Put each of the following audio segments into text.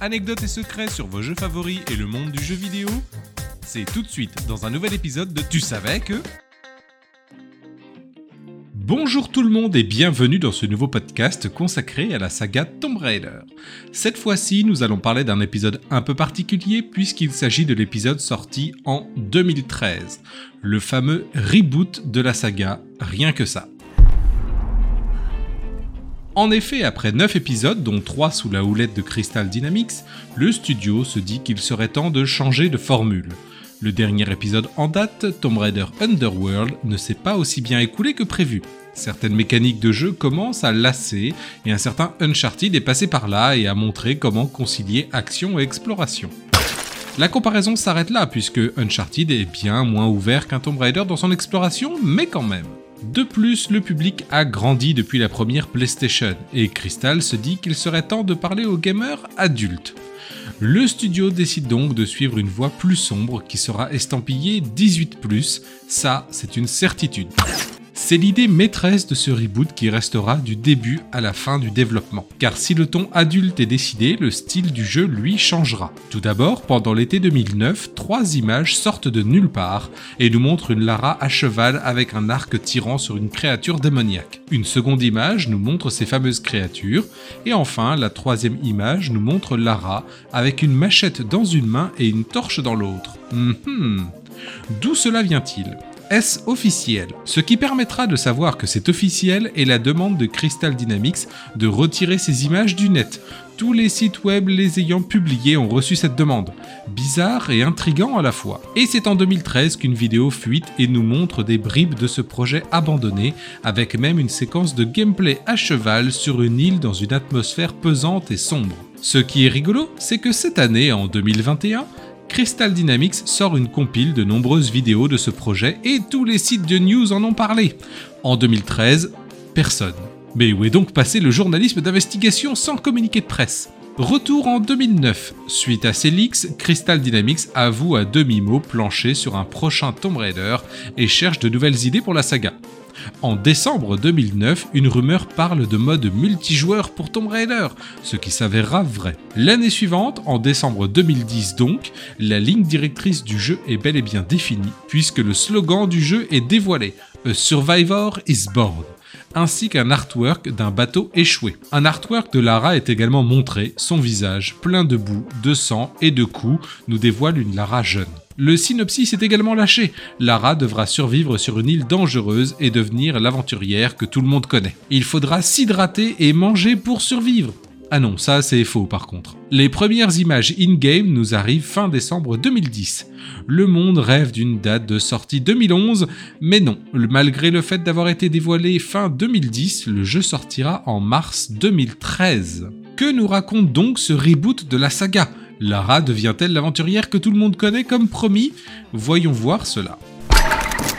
anecdotes et secrets sur vos jeux favoris et le monde du jeu vidéo C'est tout de suite dans un nouvel épisode de Tu savais que... Bonjour tout le monde et bienvenue dans ce nouveau podcast consacré à la saga Tomb Raider. Cette fois-ci, nous allons parler d'un épisode un peu particulier puisqu'il s'agit de l'épisode sorti en 2013, le fameux reboot de la saga, rien que ça. En effet, après 9 épisodes, dont 3 sous la houlette de Crystal Dynamics, le studio se dit qu'il serait temps de changer de formule. Le dernier épisode en date, Tomb Raider Underworld, ne s'est pas aussi bien écoulé que prévu. Certaines mécaniques de jeu commencent à lasser et un certain Uncharted est passé par là et a montré comment concilier action et exploration. La comparaison s'arrête là puisque Uncharted est bien moins ouvert qu'un Tomb Raider dans son exploration, mais quand même. De plus, le public a grandi depuis la première PlayStation et Crystal se dit qu'il serait temps de parler aux gamers adultes. Le studio décide donc de suivre une voie plus sombre qui sera estampillée 18+, ça c'est une certitude. C'est l'idée maîtresse de ce reboot qui restera du début à la fin du développement. Car si le ton adulte est décidé, le style du jeu lui changera. Tout d'abord, pendant l'été 2009, trois images sortent de nulle part et nous montrent une Lara à cheval avec un arc tirant sur une créature démoniaque. Une seconde image nous montre ces fameuses créatures et enfin la troisième image nous montre Lara avec une machette dans une main et une torche dans l'autre. Mhm. D'où cela vient-il? Est-ce officiel Ce qui permettra de savoir que c'est officiel est la demande de Crystal Dynamics de retirer ces images du net. Tous les sites web les ayant publiées ont reçu cette demande. Bizarre et intrigant à la fois. Et c'est en 2013 qu'une vidéo fuite et nous montre des bribes de ce projet abandonné, avec même une séquence de gameplay à cheval sur une île dans une atmosphère pesante et sombre. Ce qui est rigolo, c'est que cette année, en 2021, Crystal Dynamics sort une compile de nombreuses vidéos de ce projet et tous les sites de news en ont parlé. En 2013, personne. Mais où est donc passé le journalisme d'investigation sans communiqué de presse? Retour en 2009. Suite à ces Crystal Dynamics avoue à demi-mot plancher sur un prochain Tomb Raider et cherche de nouvelles idées pour la saga. En décembre 2009, une rumeur parle de mode multijoueur pour Tomb Raider, ce qui s'avérera vrai. L'année suivante, en décembre 2010 donc, la ligne directrice du jeu est bel et bien définie, puisque le slogan du jeu est dévoilé A Survivor is Born ainsi qu'un artwork d'un bateau échoué. Un artwork de Lara est également montré, son visage, plein de boue, de sang et de coups, nous dévoile une Lara jeune. Le synopsis est également lâché. Lara devra survivre sur une île dangereuse et devenir l'aventurière que tout le monde connaît. Il faudra s'hydrater et manger pour survivre. Ah non, ça c'est faux par contre. Les premières images in-game nous arrivent fin décembre 2010. Le monde rêve d'une date de sortie 2011, mais non, malgré le fait d'avoir été dévoilé fin 2010, le jeu sortira en mars 2013. Que nous raconte donc ce reboot de la saga? Lara devient-elle l'aventurière que tout le monde connaît comme promis? Voyons voir cela.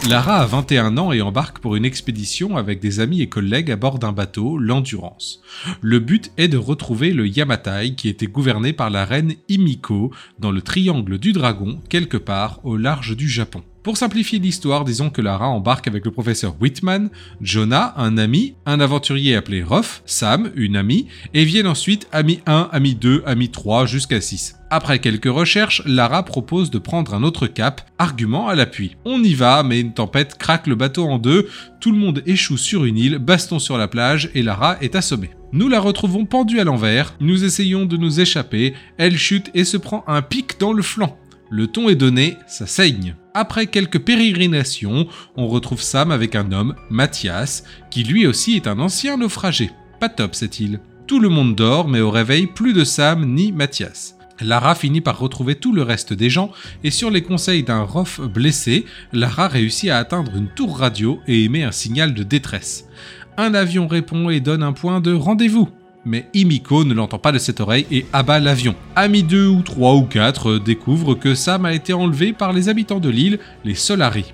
Lara a 21 ans et embarque pour une expédition avec des amis et collègues à bord d'un bateau, l'Endurance. Le but est de retrouver le Yamatai qui était gouverné par la reine Imiko dans le triangle du dragon quelque part au large du Japon. Pour simplifier l'histoire, disons que Lara embarque avec le professeur Whitman, Jonah, un ami, un aventurier appelé Ruff, Sam, une amie, et viennent ensuite ami 1, ami 2, ami 3 jusqu'à 6. Après quelques recherches, Lara propose de prendre un autre cap, argument à l'appui. On y va, mais une tempête craque le bateau en deux, tout le monde échoue sur une île, baston sur la plage et Lara est assommée. Nous la retrouvons pendue à l'envers, nous essayons de nous échapper, elle chute et se prend un pic dans le flanc. Le ton est donné, ça saigne. Après quelques pérégrinations, on retrouve Sam avec un homme, Mathias, qui lui aussi est un ancien naufragé. Pas top cette île. Tout le monde dort, mais au réveil, plus de Sam ni Mathias. Lara finit par retrouver tout le reste des gens et sur les conseils d'un Rof blessé, Lara réussit à atteindre une tour radio et émet un signal de détresse. Un avion répond et donne un point de rendez-vous mais Imiko ne l'entend pas de cette oreille et abat l'avion. Amis 2 ou 3 ou 4 découvrent que Sam a été enlevé par les habitants de l'île, les Solari.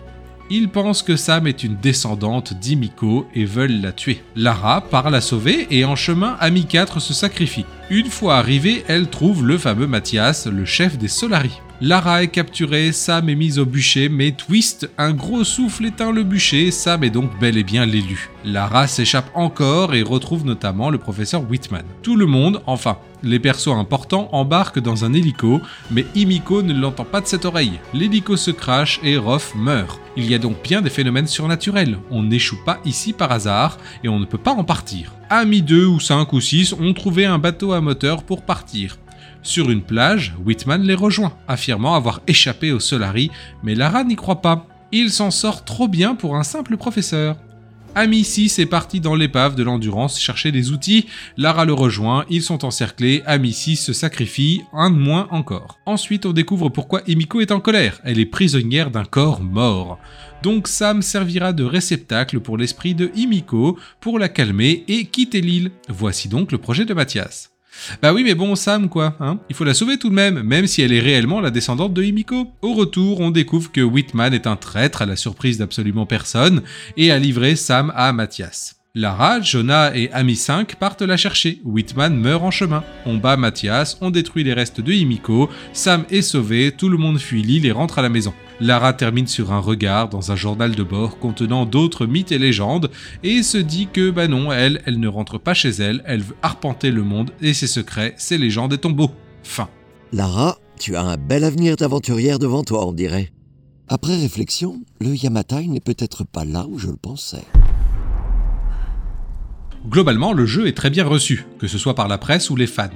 Ils pensent que Sam est une descendante d'Imiko et veulent la tuer. Lara part la sauver et en chemin, Ami 4 se sacrifie. Une fois arrivée, elle trouve le fameux Mathias, le chef des Solari. Lara est capturée, Sam est mise au bûcher, mais twist, un gros souffle éteint le bûcher, Sam est donc bel et bien l'élu. Lara s'échappe encore et retrouve notamment le professeur Whitman. Tout le monde, enfin, les persos importants embarquent dans un hélico, mais Imiko ne l'entend pas de cette oreille. L'hélico se crache et Roth meurt. Il y a donc bien des phénomènes surnaturels. On n'échoue pas ici par hasard et on ne peut pas en partir. Amis 2 ou 5 ou 6 ont trouvé un bateau à moteur pour partir. Sur une plage, Whitman les rejoint, affirmant avoir échappé au Solari, mais Lara n'y croit pas. Il s'en sort trop bien pour un simple professeur. Ami 6 est parti dans l'épave de l'endurance chercher des outils, Lara le rejoint, ils sont encerclés, Ami 6 se sacrifie, un de moins encore. Ensuite on découvre pourquoi Emiko est en colère, elle est prisonnière d'un corps mort. Donc Sam servira de réceptacle pour l'esprit de Imiko pour la calmer et quitter l'île. Voici donc le projet de Mathias. Bah oui, mais bon, Sam, quoi, hein Il faut la sauver tout de même, même si elle est réellement la descendante de Himiko. Au retour, on découvre que Whitman est un traître à la surprise d'absolument personne et a livré Sam à Mathias. Lara, Jonah et Ami 5 partent la chercher. Whitman meurt en chemin. On bat Mathias, on détruit les restes de Himiko, Sam est sauvé, tout le monde fuit l'île et rentre à la maison. Lara termine sur un regard dans un journal de bord contenant d'autres mythes et légendes et se dit que bah non, elle, elle ne rentre pas chez elle, elle veut arpenter le monde et ses secrets, ses légendes et tombeaux. Fin. Lara, tu as un bel avenir d'aventurière devant toi, on dirait. Après réflexion, le Yamatai n'est peut-être pas là où je le pensais. Globalement, le jeu est très bien reçu, que ce soit par la presse ou les fans.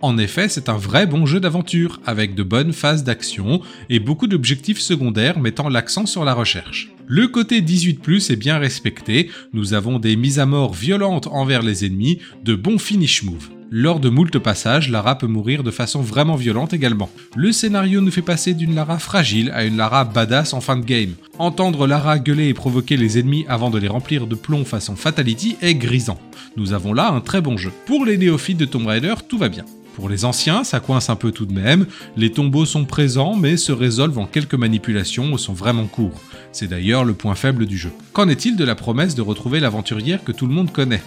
En effet, c'est un vrai bon jeu d'aventure, avec de bonnes phases d'action et beaucoup d'objectifs secondaires mettant l'accent sur la recherche. Le côté 18+, est bien respecté, nous avons des mises à mort violentes envers les ennemis, de bons finish moves. Lors de moult passages, Lara peut mourir de façon vraiment violente également. Le scénario nous fait passer d'une Lara fragile à une Lara badass en fin de game. Entendre Lara gueuler et provoquer les ennemis avant de les remplir de plomb façon Fatality est grisant. Nous avons là un très bon jeu. Pour les néophytes de Tomb Raider, tout va bien. Pour les anciens, ça coince un peu tout de même, les tombeaux sont présents mais se résolvent en quelques manipulations ou sont vraiment courts. C'est d'ailleurs le point faible du jeu. Qu'en est-il de la promesse de retrouver l'aventurière que tout le monde connaît?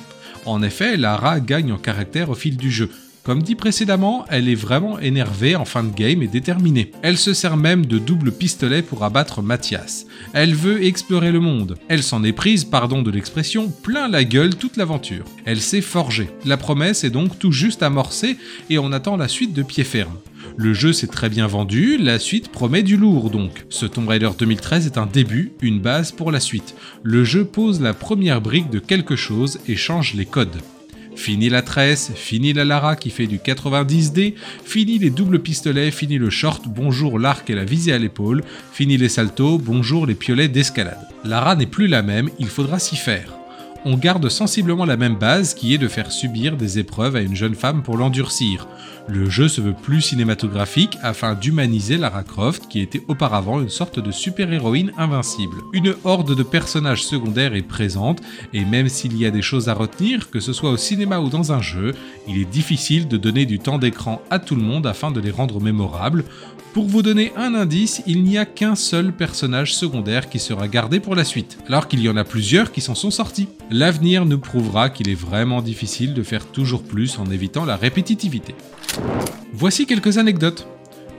En effet, Lara gagne en caractère au fil du jeu. Comme dit précédemment, elle est vraiment énervée en fin de game et déterminée. Elle se sert même de double pistolet pour abattre Mathias. Elle veut explorer le monde. Elle s'en est prise, pardon de l'expression, plein la gueule toute l'aventure. Elle s'est forgée. La promesse est donc tout juste amorcée et on attend la suite de pied ferme. Le jeu s'est très bien vendu, la suite promet du lourd donc. Ce Tomb Raider 2013 est un début, une base pour la suite. Le jeu pose la première brique de quelque chose et change les codes. Fini la tresse, fini la Lara qui fait du 90D, fini les doubles pistolets, fini le short, bonjour l'arc et la visée à l'épaule, fini les saltos, bonjour les piolets d'escalade. Lara n'est plus la même, il faudra s'y faire on garde sensiblement la même base qui est de faire subir des épreuves à une jeune femme pour l'endurcir. Le jeu se veut plus cinématographique afin d'humaniser Lara Croft qui était auparavant une sorte de super-héroïne invincible. Une horde de personnages secondaires est présente et même s'il y a des choses à retenir, que ce soit au cinéma ou dans un jeu, il est difficile de donner du temps d'écran à tout le monde afin de les rendre mémorables. Pour vous donner un indice, il n'y a qu'un seul personnage secondaire qui sera gardé pour la suite, alors qu'il y en a plusieurs qui s'en sont sortis. L'avenir nous prouvera qu'il est vraiment difficile de faire toujours plus en évitant la répétitivité. Voici quelques anecdotes.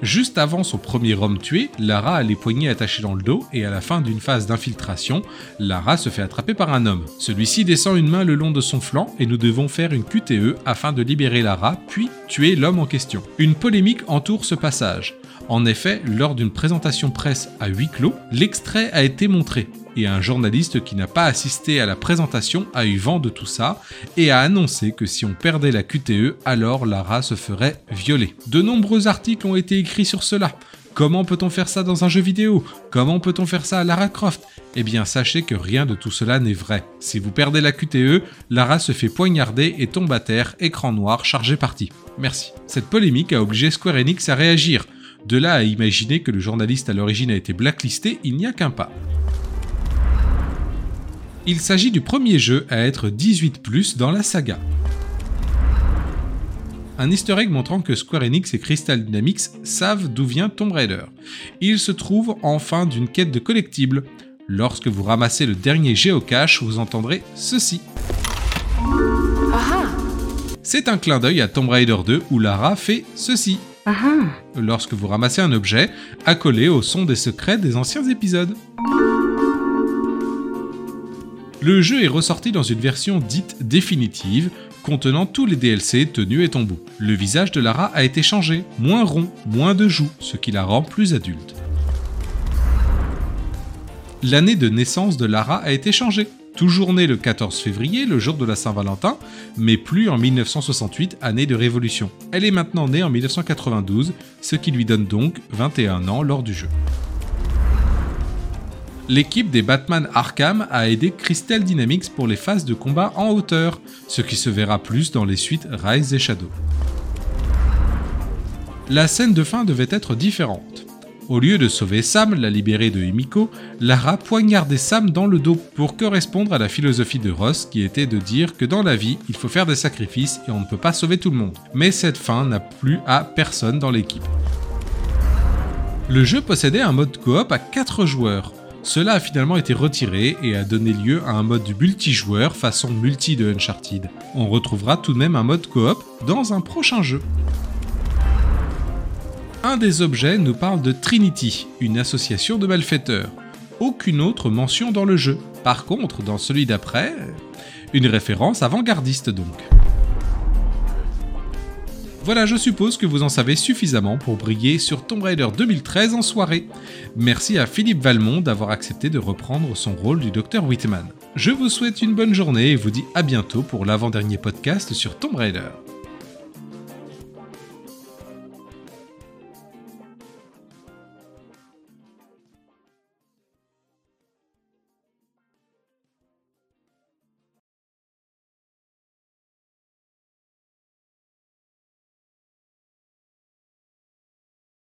Juste avant son premier homme tué, Lara a les poignets attachés dans le dos et à la fin d'une phase d'infiltration, Lara se fait attraper par un homme. Celui-ci descend une main le long de son flanc et nous devons faire une QTE afin de libérer Lara puis tuer l'homme en question. Une polémique entoure ce passage. En effet, lors d'une présentation presse à huis clos, l'extrait a été montré et un journaliste qui n'a pas assisté à la présentation a eu vent de tout ça et a annoncé que si on perdait la QTE, alors Lara se ferait violer. De nombreux articles ont été écrits sur cela. Comment peut-on faire ça dans un jeu vidéo? Comment peut-on faire ça à Lara Croft? Eh bien, sachez que rien de tout cela n'est vrai. Si vous perdez la QTE, Lara se fait poignarder et tombe à terre, écran noir, chargé parti. Merci. Cette polémique a obligé Square Enix à réagir. De là à imaginer que le journaliste à l'origine a été blacklisté, il n'y a qu'un pas. Il s'agit du premier jeu à être 18 dans la saga. Un easter egg montrant que Square Enix et Crystal Dynamics savent d'où vient Tomb Raider. Il se trouve en fin d'une quête de collectibles. Lorsque vous ramassez le dernier géocache, vous entendrez ceci. C'est un clin d'œil à Tomb Raider 2 où Lara fait ceci. Lorsque vous ramassez un objet accolé au son des secrets des anciens épisodes. Le jeu est ressorti dans une version dite définitive, contenant tous les DLC, tenues et tombeaux. Le visage de Lara a été changé, moins rond, moins de joues, ce qui la rend plus adulte. L'année de naissance de Lara a été changée. Toujours née le 14 février, le jour de la Saint-Valentin, mais plus en 1968, année de révolution. Elle est maintenant née en 1992, ce qui lui donne donc 21 ans lors du jeu. L'équipe des Batman Arkham a aidé Crystal Dynamics pour les phases de combat en hauteur, ce qui se verra plus dans les suites Rise et Shadow. La scène de fin devait être différente. Au lieu de sauver Sam, la libérée de Himiko, Lara poignardait Sam dans le dos pour correspondre à la philosophie de Ross qui était de dire que dans la vie, il faut faire des sacrifices et on ne peut pas sauver tout le monde. Mais cette fin n'a plu à personne dans l'équipe. Le jeu possédait un mode coop à 4 joueurs. Cela a finalement été retiré et a donné lieu à un mode multijoueur façon multi de Uncharted. On retrouvera tout de même un mode coop dans un prochain jeu. Un des objets nous parle de Trinity, une association de malfaiteurs. Aucune autre mention dans le jeu. Par contre, dans celui d'après, une référence avant-gardiste donc. Voilà, je suppose que vous en savez suffisamment pour briller sur Tomb Raider 2013 en soirée. Merci à Philippe Valmont d'avoir accepté de reprendre son rôle du Dr Whitman. Je vous souhaite une bonne journée et vous dis à bientôt pour l'avant-dernier podcast sur Tomb Raider.